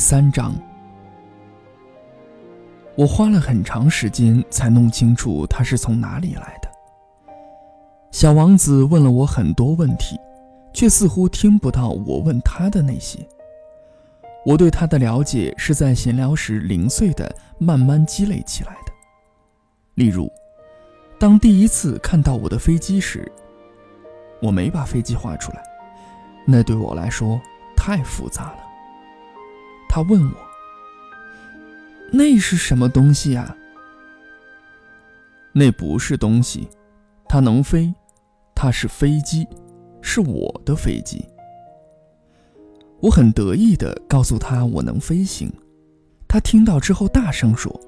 三章，我花了很长时间才弄清楚他是从哪里来的。小王子问了我很多问题，却似乎听不到我问他的那些。我对他的了解是在闲聊时零碎的慢慢积累起来的。例如，当第一次看到我的飞机时，我没把飞机画出来，那对我来说太复杂了。他问我：“那是什么东西呀？”那不是东西，它能飞，它是飞机，是我的飞机。我很得意地告诉他我能飞行，他听到之后大声说：“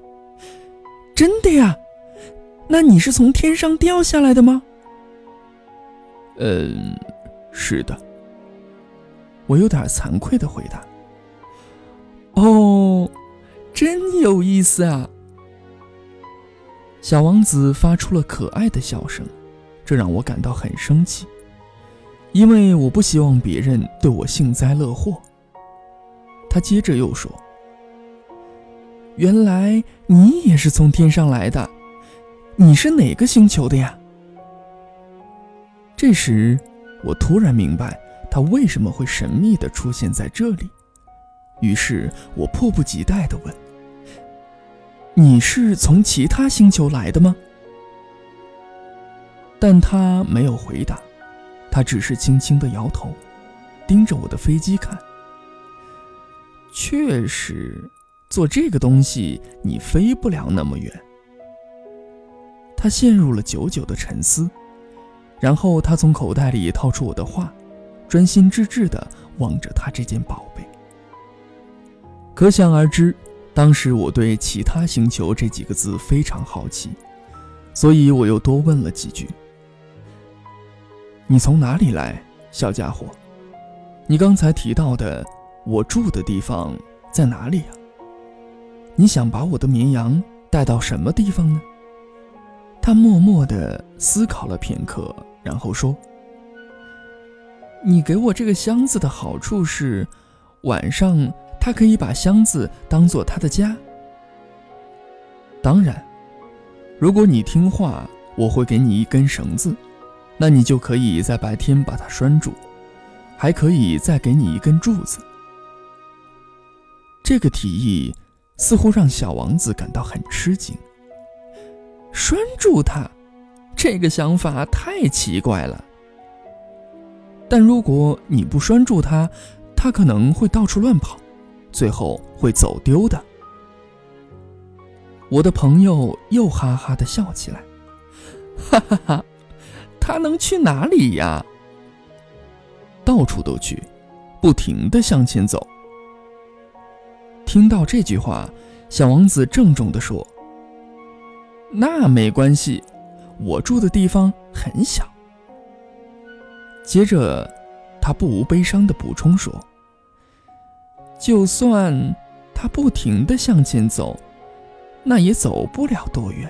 真的呀？那你是从天上掉下来的吗？”“嗯，是的。”我有点惭愧地回答。“哦，真有意思啊！”小王子发出了可爱的笑声，这让我感到很生气。因为我不希望别人对我幸灾乐祸。他接着又说：“原来你也是从天上来的，你是哪个星球的呀？”这时，我突然明白他为什么会神秘的出现在这里，于是我迫不及待地问：“你是从其他星球来的吗？”但他没有回答。他只是轻轻的摇头，盯着我的飞机看。确实，做这个东西你飞不了那么远。他陷入了久久的沉思，然后他从口袋里掏出我的画，专心致志地望着他这件宝贝。可想而知，当时我对“其他星球”这几个字非常好奇，所以我又多问了几句。你从哪里来，小家伙？你刚才提到的我住的地方在哪里呀？你想把我的绵羊带到什么地方呢？他默默地思考了片刻，然后说：“你给我这个箱子的好处是，晚上他可以把箱子当做他的家。当然，如果你听话，我会给你一根绳子。”那你就可以在白天把它拴住，还可以再给你一根柱子。这个提议似乎让小王子感到很吃惊。拴住它，这个想法太奇怪了。但如果你不拴住它，它可能会到处乱跑，最后会走丢的。我的朋友又哈哈的笑起来，哈哈哈。他能去哪里呀？到处都去，不停的向前走。听到这句话，小王子郑重的说：“那没关系，我住的地方很小。”接着，他不无悲伤的补充说：“就算他不停的向前走，那也走不了多远。”